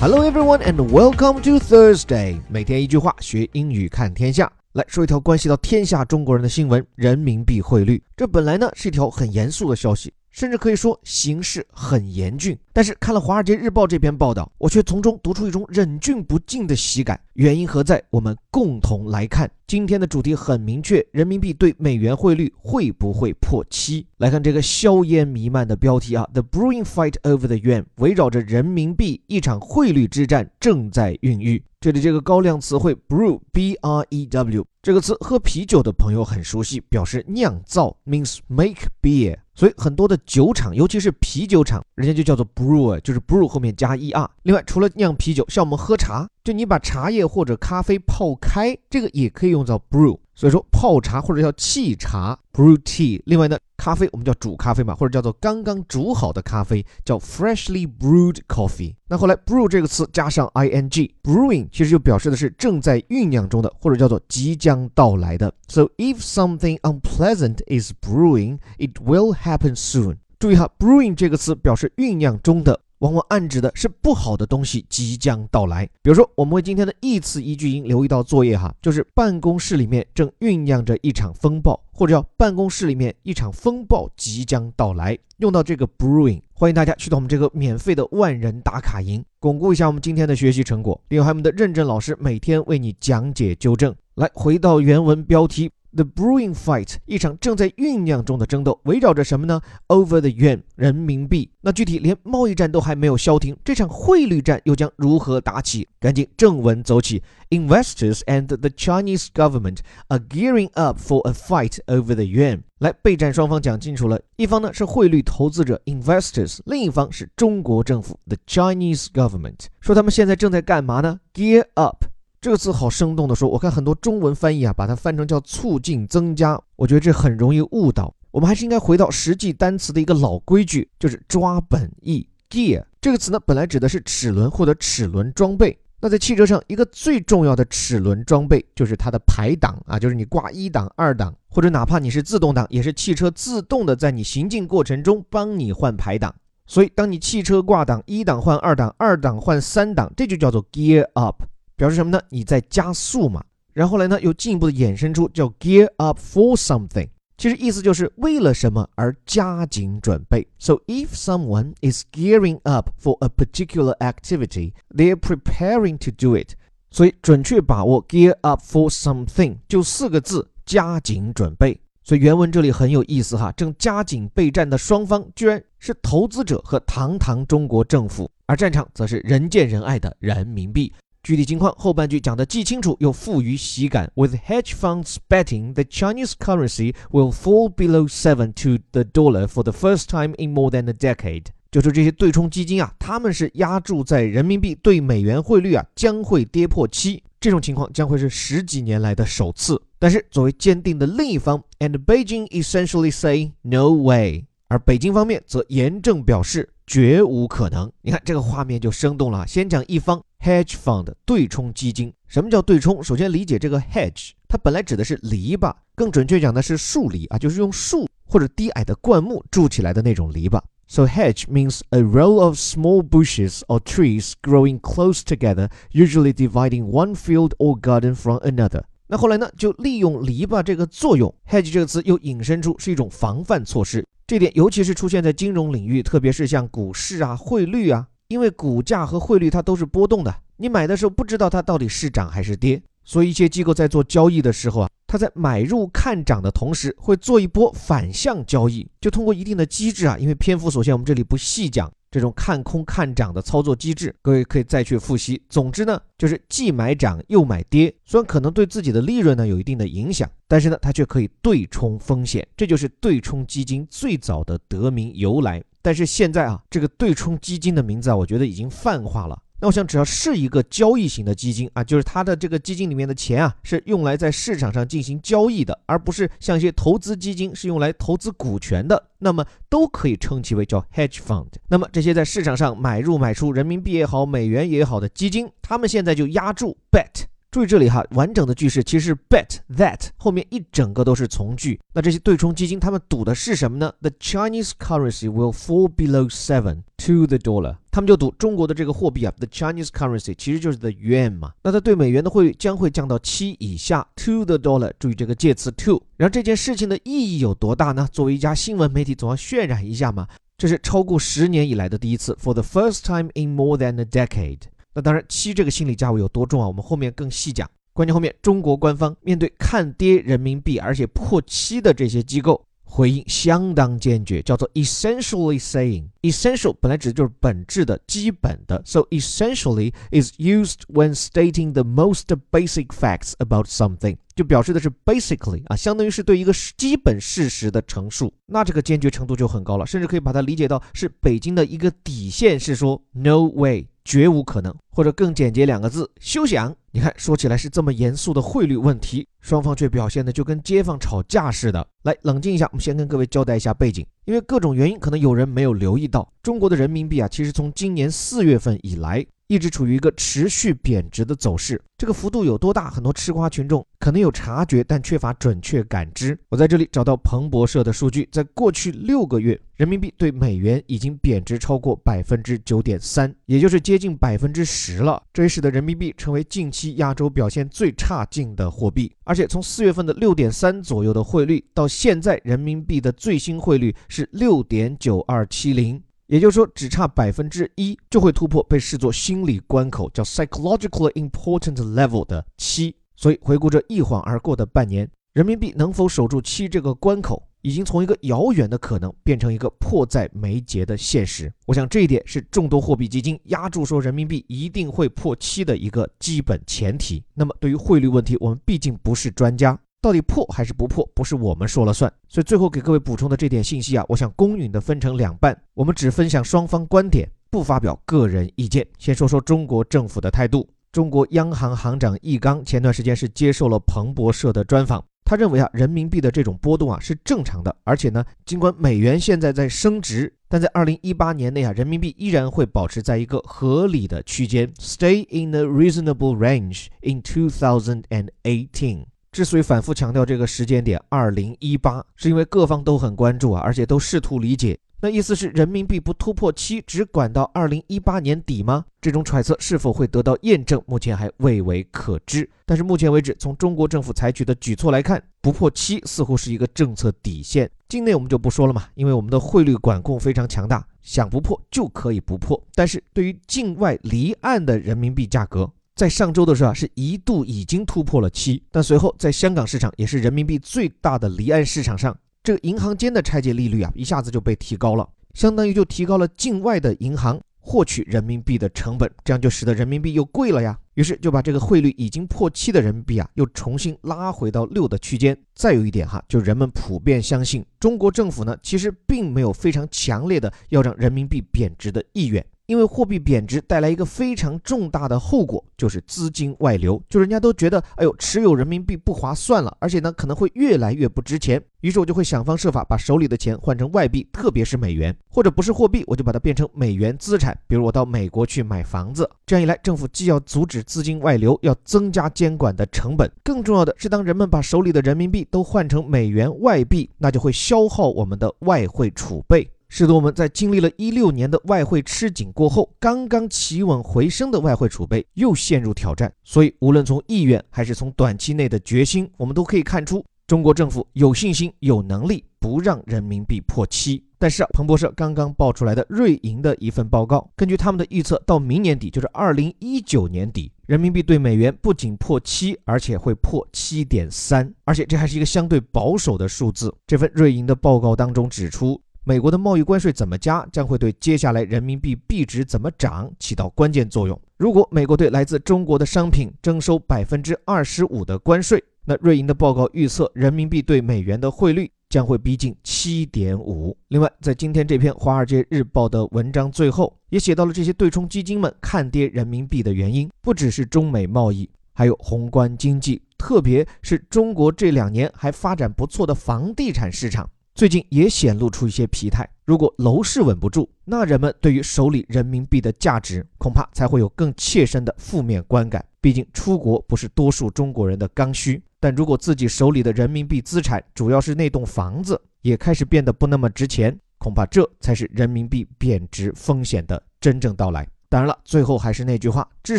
Hello everyone and welcome to Thursday。每天一句话，学英语看天下。来说一条关系到天下中国人的新闻：人民币汇率。这本来呢是一条很严肃的消息，甚至可以说形势很严峻。但是看了《华尔街日报》这篇报道，我却从中读出一种忍俊不禁的喜感。原因何在？我们共同来看。今天的主题很明确：人民币对美元汇率会不会破七？来看这个硝烟弥漫的标题啊，The brewing fight over the yuan，围绕着人民币一场汇率之战正在孕育。这里这个高亮词汇 brew，b r e w，这个词喝啤酒的朋友很熟悉，表示酿造，means make beer。所以很多的酒厂，尤其是啤酒厂，人家就叫做 brewer，就是 brew 后面加 er。另外，除了酿啤酒，像我们喝茶，就你把茶叶或者咖啡泡开，这个也可以用到 brew。所以说泡茶或者叫沏茶 brew tea。另外呢，咖啡我们叫煮咖啡嘛，或者叫做刚刚煮好的咖啡叫 freshly brewed coffee。那后来 brew 这个词加上 ing，brewing 其实就表示的是正在酝酿中的，或者叫做即将到来的。So if something unpleasant is brewing, it will happen soon。注意哈，brewing 这个词表示酝酿中的。往往暗指的是不好的东西即将到来。比如说，我们为今天的一词一句音留一道作业哈，就是办公室里面正酝酿着一场风暴，或者叫办公室里面一场风暴即将到来，用到这个 brewing。欢迎大家去到我们这个免费的万人打卡营，巩固一下我们今天的学习成果。另外，我们的认证老师每天为你讲解纠正。来，回到原文标题。The brewing fight，一场正在酝酿中的争斗，围绕着什么呢？Over the yuan，人民币。那具体连贸易战都还没有消停，这场汇率战又将如何打起？赶紧正文走起。Investors and the Chinese government are gearing up for a fight over the yuan。来，备战双方讲清楚了，一方呢是汇率投资者 investors，另一方是中国政府 the Chinese government。说他们现在正在干嘛呢？Gear up。这个词好生动的说，我看很多中文翻译啊，把它翻成叫促进增加，我觉得这很容易误导。我们还是应该回到实际单词的一个老规矩，就是抓本意。Gear 这个词呢，本来指的是齿轮或者齿轮装备。那在汽车上，一个最重要的齿轮装备就是它的排档啊，就是你挂一档、二档，或者哪怕你是自动挡，也是汽车自动的在你行进过程中帮你换排档。所以，当你汽车挂档，一档换二档，二档换三档，这就叫做 gear up。表示什么呢？你在加速嘛。然后来呢，又进一步的衍生出叫 gear up for something，其实意思就是为了什么而加紧准备。So if someone is gearing up for a particular activity, they're preparing to do it。所以准确把握 gear up for something 就四个字：加紧准备。所以原文这里很有意思哈，正加紧备战的双方居然是投资者和堂堂中国政府，而战场则是人见人爱的人民币。具体情况后半句讲的既清楚又富于喜感。With hedge funds betting the Chinese currency will fall below seven to the dollar for the first time in more than a decade，就是这些对冲基金啊，他们是压注在人民币对美元汇率啊将会跌破七，这种情况将会是十几年来的首次。但是作为坚定的另一方，and Beijing essentially say no way，而北京方面则严正表示绝无可能。你看这个画面就生动了。先讲一方。Hedge fund 对冲基金，什么叫对冲？首先理解这个 hedge，它本来指的是篱笆，更准确讲的是树篱啊，就是用树或者低矮的灌木筑起来的那种篱笆。So hedge means a row of small bushes or trees growing close together, usually dividing one field or garden from another。那后来呢，就利用篱笆这个作用，hedge 这个词又引申出是一种防范措施。这点尤其是出现在金融领域，特别是像股市啊、汇率啊。因为股价和汇率它都是波动的，你买的时候不知道它到底是涨还是跌，所以一些机构在做交易的时候啊，它在买入看涨的同时，会做一波反向交易，就通过一定的机制啊，因为篇幅所限，我们这里不细讲这种看空看涨的操作机制，各位可以再去复习。总之呢，就是既买涨又买跌，虽然可能对自己的利润呢有一定的影响，但是呢，它却可以对冲风险，这就是对冲基金最早的得名由来。但是现在啊，这个对冲基金的名字啊，我觉得已经泛化了。那我想，只要是一个交易型的基金啊，就是它的这个基金里面的钱啊，是用来在市场上进行交易的，而不是像一些投资基金是用来投资股权的，那么都可以称其为叫 hedge fund。那么这些在市场上买入买出人民币也好、美元也好的基金，他们现在就压住 bet 注意这里哈，完整的句式其实是 bet that 后面一整个都是从句。那这些对冲基金他们赌的是什么呢？The Chinese currency will fall below seven to the dollar。他们就赌中国的这个货币啊，the Chinese currency 其实就是 the yuan 嘛。那它对美元的汇率将会降到七以下，to the dollar。注意这个介词 to。然后这件事情的意义有多大呢？作为一家新闻媒体，总要渲染一下嘛。这是超过十年以来的第一次，for the first time in more than a decade。当然，七这个心理价位有多重啊？我们后面更细讲。关键后面，中国官方面对看跌人民币而且破七的这些机构。回应相当坚决，叫做 essentially saying。essential 本来指的就是本质的、基本的，so essentially is used when stating the most basic facts about something，就表示的是 basically 啊，相当于是对一个基本事实的陈述。那这个坚决程度就很高了，甚至可以把它理解到是北京的一个底线，是说 no way。绝无可能，或者更简洁两个字，休想！你看，说起来是这么严肃的汇率问题，双方却表现的就跟街坊吵架似的。来，冷静一下，我们先跟各位交代一下背景，因为各种原因，可能有人没有留意到，中国的人民币啊，其实从今年四月份以来。一直处于一个持续贬值的走势，这个幅度有多大？很多吃瓜群众可能有察觉，但缺乏准确感知。我在这里找到彭博社的数据，在过去六个月，人民币对美元已经贬值超过百分之九点三，也就是接近百分之十值了。这也使得人民币成为近期亚洲表现最差劲的货币。而且从四月份的六点三左右的汇率，到现在人民币的最新汇率是六点九二七零。也就是说，只差百分之一就会突破被视作心理关口，叫 psychologically important level 的七。所以回顾这一晃而过的半年，人民币能否守住七这个关口，已经从一个遥远的可能变成一个迫在眉睫的现实。我想这一点是众多货币基金压住说人民币一定会破七的一个基本前提。那么对于汇率问题，我们毕竟不是专家。到底破还是不破，不是我们说了算。所以最后给各位补充的这点信息啊，我想公允的分成两半，我们只分享双方观点，不发表个人意见。先说说中国政府的态度。中国央行行长易纲前段时间是接受了彭博社的专访，他认为啊，人民币的这种波动啊是正常的，而且呢，尽管美元现在在升值，但在二零一八年内啊，人民币依然会保持在一个合理的区间，stay in the reasonable range in two thousand and eighteen。之所以反复强调这个时间点，二零一八，是因为各方都很关注啊，而且都试图理解。那意思是人民币不突破七，只管到二零一八年底吗？这种揣测是否会得到验证，目前还未为可知。但是目前为止，从中国政府采取的举措来看，不破七似乎是一个政策底线。境内我们就不说了嘛，因为我们的汇率管控非常强大，想不破就可以不破。但是对于境外离岸的人民币价格，在上周的时候啊，是一度已经突破了七，但随后在香港市场，也是人民币最大的离岸市场上，这个银行间的拆借利率啊，一下子就被提高了，相当于就提高了境外的银行获取人民币的成本，这样就使得人民币又贵了呀。于是就把这个汇率已经破七的人民币啊，又重新拉回到六的区间。再有一点哈，就人们普遍相信，中国政府呢，其实并没有非常强烈的要让人民币贬值的意愿。因为货币贬值带来一个非常重大的后果，就是资金外流。就人家都觉得，哎呦，持有人民币不划算了，而且呢，可能会越来越不值钱。于是我就会想方设法把手里的钱换成外币，特别是美元，或者不是货币，我就把它变成美元资产。比如我到美国去买房子，这样一来，政府既要阻止资金外流，要增加监管的成本，更重要的是，当人们把手里的人民币都换成美元外币，那就会消耗我们的外汇储备。使得我们在经历了一六年的外汇吃紧过后，刚刚企稳回升的外汇储备又陷入挑战。所以，无论从意愿还是从短期内的决心，我们都可以看出，中国政府有信心、有能力不让人民币破七。但是，彭博社刚刚爆出来的瑞银的一份报告，根据他们的预测，到明年底，就是二零一九年底，人民币对美元不仅破七，而且会破七点三，而且这还是一个相对保守的数字。这份瑞银的报告当中指出。美国的贸易关税怎么加，将会对接下来人民币币值怎么涨起到关键作用。如果美国对来自中国的商品征收百分之二十五的关税，那瑞银的报告预测，人民币对美元的汇率将会逼近七点五。另外，在今天这篇《华尔街日报》的文章最后，也写到了这些对冲基金们看跌人民币的原因，不只是中美贸易，还有宏观经济，特别是中国这两年还发展不错的房地产市场。最近也显露出一些疲态。如果楼市稳不住，那人们对于手里人民币的价值恐怕才会有更切身的负面观感。毕竟出国不是多数中国人的刚需，但如果自己手里的人民币资产主要是那栋房子，也开始变得不那么值钱，恐怕这才是人民币贬值风险的真正到来。当然了，最后还是那句话，至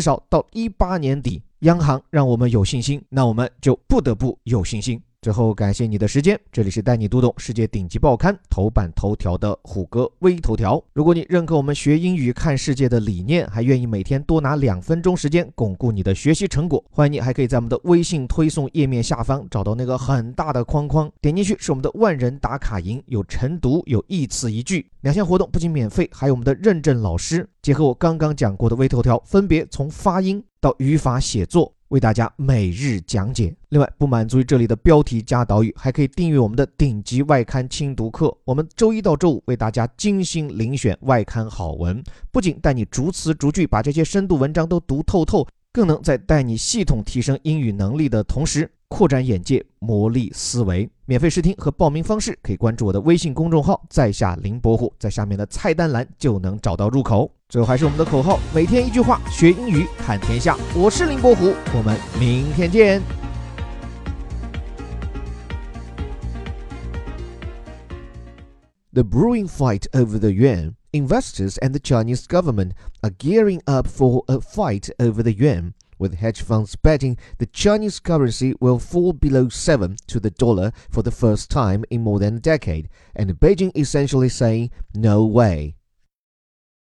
少到一八年底，央行让我们有信心，那我们就不得不有信心。最后，感谢你的时间。这里是带你读懂世界顶级报刊头版头条的虎哥微头条。如果你认可我们学英语看世界的理念，还愿意每天多拿两分钟时间巩固你的学习成果，欢迎你还可以在我们的微信推送页面下方找到那个很大的框框，点进去是我们的万人打卡营，有晨读，有一词一句两项活动，不仅免费，还有我们的认证老师，结合我刚刚讲过的微头条，分别从发音到语法写作。为大家每日讲解。另外，不满足于这里的标题加导语，还可以订阅我们的顶级外刊精读课。我们周一到周五为大家精心遴选外刊好文，不仅带你逐词逐句把这些深度文章都读透透，更能在带你系统提升英语能力的同时，扩展眼界，磨砺思维。免费试听和报名方式可以关注我的微信公众号“在下林伯虎”，在下面的菜单栏就能找到入口。最后还是我们的口号：每天一句话，学英语看天下。我是林伯虎，我们明天见。The brewing fight over the yuan. Investors and the Chinese government are gearing up for a fight over the yuan. with hedge funds betting the Chinese currency will fall below 7 to the dollar for the first time in more than a decade, and Beijing essentially saying, no way.